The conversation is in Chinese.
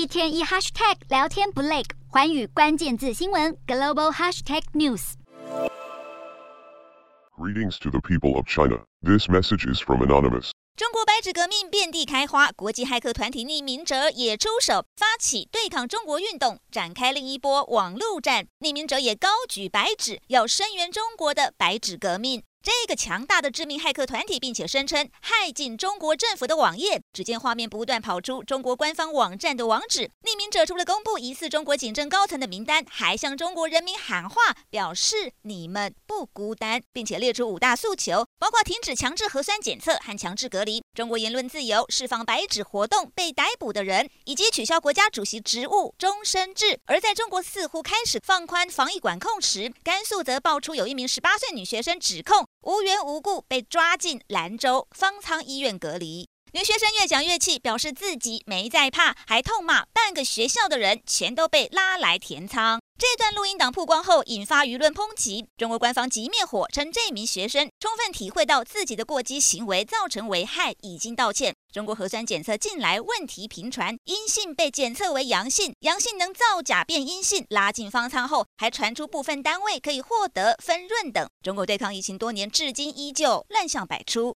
一天一 hashtag 聊天不累，环宇关键字新闻 global hashtag news。Greetings to the people of China. This message is from anonymous. 中国白纸革命遍地开花，国际骇客团体匿名者也出手，发起对抗中国运动，展开另一波网络战。匿名者也高举白纸，要声援中国的白纸革命。这个强大的致命骇客团体，并且声称骇进中国政府的网页。只见画面不断跑出中国官方网站的网址。匿名者除了公布疑似中国警政高层的名单，还向中国人民喊话，表示你们不孤单，并且列出五大诉求，包括停止强制核酸检测和强制隔离、中国言论自由、释放白纸活动被逮捕的人，以及取消国家主席职务终身制。而在中国似乎开始放宽防疫管控时，甘肃则爆出有一名十八岁女学生指控。无缘无故被抓进兰州方舱医院隔离，女学生越讲越气，表示自己没在怕，还痛骂半个学校的人全都被拉来填仓。这段录音档曝光后，引发舆论抨击。中国官方急灭火，称这名学生充分体会到自己的过激行为造成危害，已经道歉。中国核酸检测近来问题频传，阴性被检测为阳性，阳性能造假变阴性，拉进方舱后还传出部分单位可以获得分润等。中国对抗疫情多年，至今依旧乱象百出。